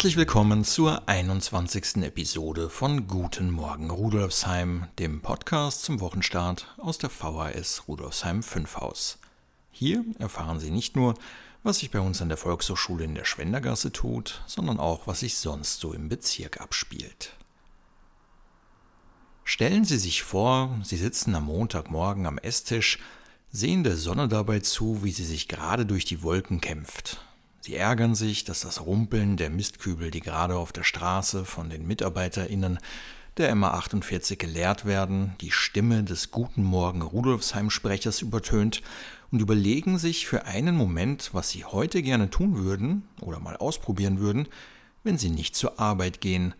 Herzlich willkommen zur 21. Episode von Guten Morgen Rudolfsheim, dem Podcast zum Wochenstart aus der VHS Rudolfsheim 5 Haus. Hier erfahren Sie nicht nur, was sich bei uns an der Volkshochschule in der Schwendergasse tut, sondern auch, was sich sonst so im Bezirk abspielt. Stellen Sie sich vor, Sie sitzen am Montagmorgen am Esstisch, sehen der Sonne dabei zu, wie sie sich gerade durch die Wolken kämpft Sie ärgern sich, dass das Rumpeln der Mistkübel, die gerade auf der Straße von den MitarbeiterInnen der MA48 geleert werden, die Stimme des Guten Morgen Rudolfsheim-Sprechers übertönt und überlegen sich für einen Moment, was sie heute gerne tun würden oder mal ausprobieren würden, wenn sie nicht zur Arbeit gehen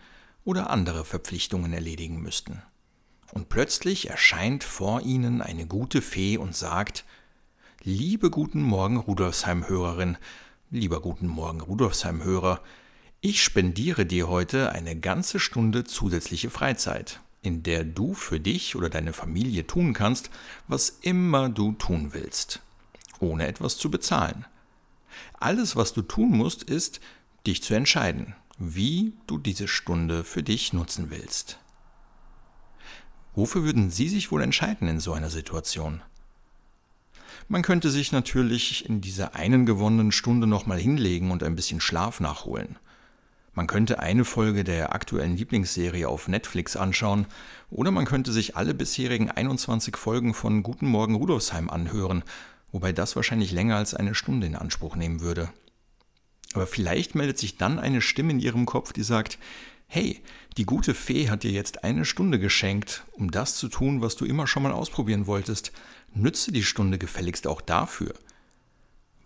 oder andere Verpflichtungen erledigen müssten. Und plötzlich erscheint vor ihnen eine gute Fee und sagt, Liebe Guten Morgen Rudolfsheim-Hörerin, Lieber guten Morgen, Rudolfsheim-Hörer. Ich spendiere dir heute eine ganze Stunde zusätzliche Freizeit, in der du für dich oder deine Familie tun kannst, was immer du tun willst, ohne etwas zu bezahlen. Alles, was du tun musst, ist, dich zu entscheiden, wie du diese Stunde für dich nutzen willst. Wofür würden Sie sich wohl entscheiden in so einer Situation? Man könnte sich natürlich in dieser einen gewonnenen Stunde nochmal hinlegen und ein bisschen Schlaf nachholen. Man könnte eine Folge der aktuellen Lieblingsserie auf Netflix anschauen oder man könnte sich alle bisherigen 21 Folgen von Guten Morgen Rudolfsheim anhören, wobei das wahrscheinlich länger als eine Stunde in Anspruch nehmen würde. Aber vielleicht meldet sich dann eine Stimme in ihrem Kopf, die sagt, hey, die gute Fee hat dir jetzt eine Stunde geschenkt, um das zu tun, was du immer schon mal ausprobieren wolltest. Nütze die Stunde gefälligst auch dafür.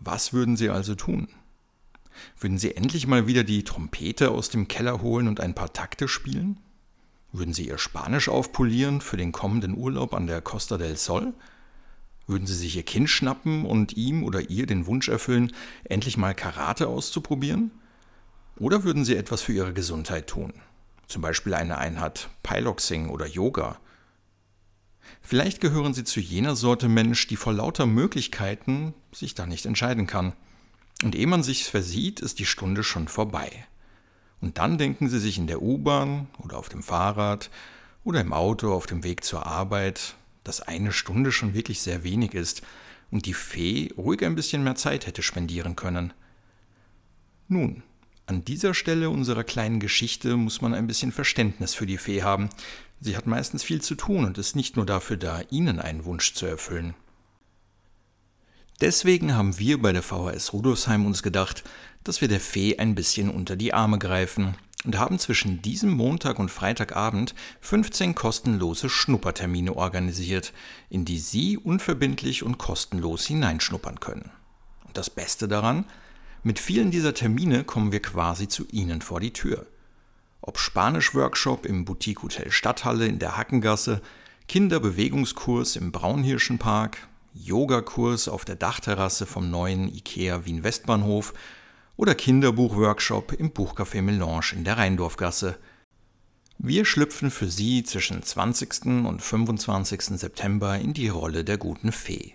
Was würden Sie also tun? Würden Sie endlich mal wieder die Trompete aus dem Keller holen und ein paar Takte spielen? Würden Sie Ihr Spanisch aufpolieren für den kommenden Urlaub an der Costa del Sol? Würden Sie sich Ihr Kind schnappen und ihm oder ihr den Wunsch erfüllen, endlich mal Karate auszuprobieren? Oder würden Sie etwas für Ihre Gesundheit tun? Zum Beispiel eine Einheit Piloxing oder Yoga Vielleicht gehören Sie zu jener Sorte Mensch, die vor lauter Möglichkeiten sich da nicht entscheiden kann. Und ehe man sich's versieht, ist die Stunde schon vorbei. Und dann denken Sie sich in der U-Bahn oder auf dem Fahrrad oder im Auto auf dem Weg zur Arbeit, dass eine Stunde schon wirklich sehr wenig ist und die Fee ruhig ein bisschen mehr Zeit hätte spendieren können. Nun, an dieser Stelle unserer kleinen Geschichte muss man ein bisschen Verständnis für die Fee haben, Sie hat meistens viel zu tun und ist nicht nur dafür da, Ihnen einen Wunsch zu erfüllen. Deswegen haben wir bei der VHS Rudolfsheim uns gedacht, dass wir der Fee ein bisschen unter die Arme greifen und haben zwischen diesem Montag und Freitagabend 15 kostenlose Schnuppertermine organisiert, in die Sie unverbindlich und kostenlos hineinschnuppern können. Und das Beste daran, mit vielen dieser Termine kommen wir quasi zu Ihnen vor die Tür ob Spanisch-Workshop im Boutique-Hotel Stadthalle in der Hackengasse, Kinderbewegungskurs im Braunhirschenpark, Yogakurs auf der Dachterrasse vom neuen IKEA Wien Westbahnhof oder Kinderbuch-Workshop im Buchcafé Melange in der Rheindorfgasse. Wir schlüpfen für Sie zwischen 20. und 25. September in die Rolle der guten Fee.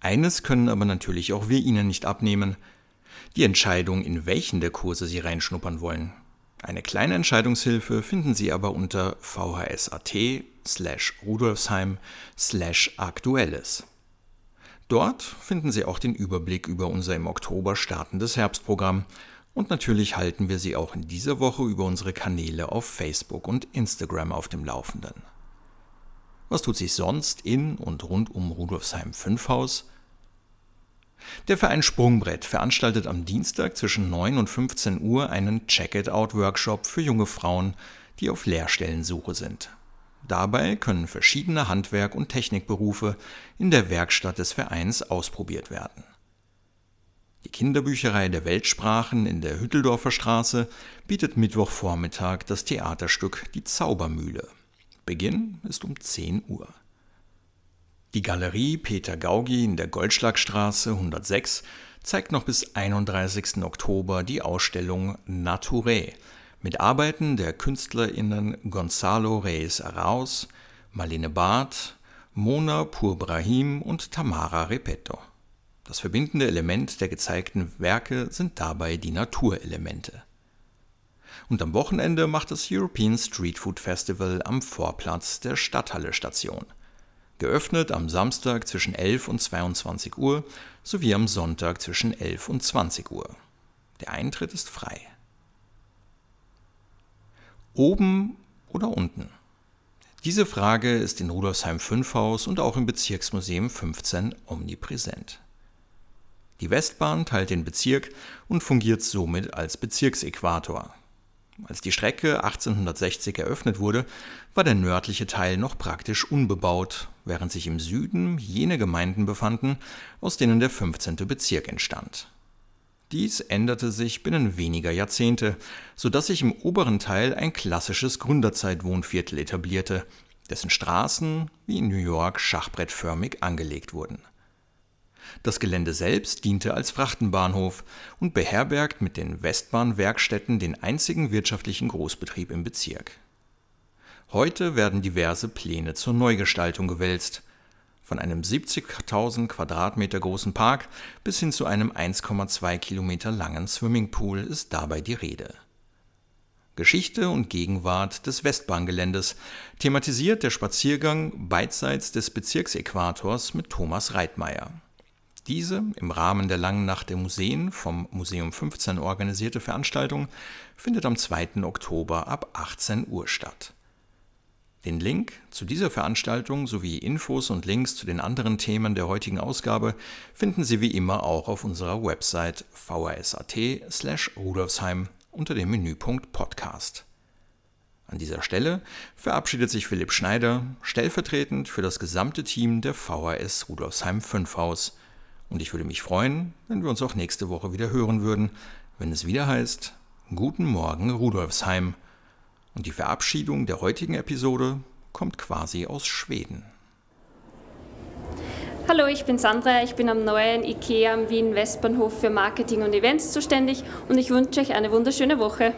Eines können aber natürlich auch wir Ihnen nicht abnehmen. Die Entscheidung, in welchen der Kurse Sie reinschnuppern wollen. Eine kleine Entscheidungshilfe finden Sie aber unter vhs.at slash rudolfsheim slash aktuelles. Dort finden Sie auch den Überblick über unser im Oktober startendes Herbstprogramm und natürlich halten wir Sie auch in dieser Woche über unsere Kanäle auf Facebook und Instagram auf dem Laufenden. Was tut sich sonst in und rund um Rudolfsheim 5 Haus? Der Verein Sprungbrett veranstaltet am Dienstag zwischen 9 und 15 Uhr einen Check-It-Out-Workshop für junge Frauen, die auf Lehrstellensuche sind. Dabei können verschiedene Handwerk- und Technikberufe in der Werkstatt des Vereins ausprobiert werden. Die Kinderbücherei der Weltsprachen in der Hütteldorfer Straße bietet Mittwochvormittag das Theaterstück Die Zaubermühle. Beginn ist um 10 Uhr. Die Galerie Peter Gaugi in der Goldschlagstraße 106 zeigt noch bis 31. Oktober die Ausstellung Nature mit Arbeiten der KünstlerInnen Gonzalo Reyes Arauz, Marlene Barth, Mona Purbrahim und Tamara Repetto. Das verbindende Element der gezeigten Werke sind dabei die Naturelemente. Und am Wochenende macht das European Street Food Festival am Vorplatz der Stadthalle Station. Geöffnet am Samstag zwischen 11 und 22 Uhr sowie am Sonntag zwischen 11 und 20 Uhr. Der Eintritt ist frei. Oben oder unten? Diese Frage ist in Rudolfsheim 5 Haus und auch im Bezirksmuseum 15 omnipräsent. Die Westbahn teilt den Bezirk und fungiert somit als Bezirksäquator. Als die Strecke 1860 eröffnet wurde, war der nördliche Teil noch praktisch unbebaut, während sich im Süden jene Gemeinden befanden, aus denen der 15. Bezirk entstand. Dies änderte sich binnen weniger Jahrzehnte, so dass sich im oberen Teil ein klassisches Gründerzeitwohnviertel etablierte, dessen Straßen wie in New York schachbrettförmig angelegt wurden. Das Gelände selbst diente als Frachtenbahnhof und beherbergt mit den Westbahnwerkstätten den einzigen wirtschaftlichen Großbetrieb im Bezirk. Heute werden diverse Pläne zur Neugestaltung gewälzt. Von einem 70.000 Quadratmeter großen Park bis hin zu einem 1,2 Kilometer langen Swimmingpool ist dabei die Rede. Geschichte und Gegenwart des Westbahngeländes thematisiert der Spaziergang beidseits des Bezirksäquators mit Thomas Reitmeier. Diese im Rahmen der Langen Nacht der Museen vom Museum 15 organisierte Veranstaltung findet am 2. Oktober ab 18 Uhr statt. Den Link zu dieser Veranstaltung sowie Infos und Links zu den anderen Themen der heutigen Ausgabe finden Sie wie immer auch auf unserer Website vhs.at/rudolfsheim unter dem Menüpunkt Podcast. An dieser Stelle verabschiedet sich Philipp Schneider stellvertretend für das gesamte Team der VHS Rudolfsheim 5 Haus und ich würde mich freuen, wenn wir uns auch nächste Woche wieder hören würden, wenn es wieder heißt Guten Morgen Rudolfsheim. Und die Verabschiedung der heutigen Episode kommt quasi aus Schweden. Hallo, ich bin Sandra, ich bin am neuen IKEA am Wien Westbahnhof für Marketing und Events zuständig und ich wünsche euch eine wunderschöne Woche.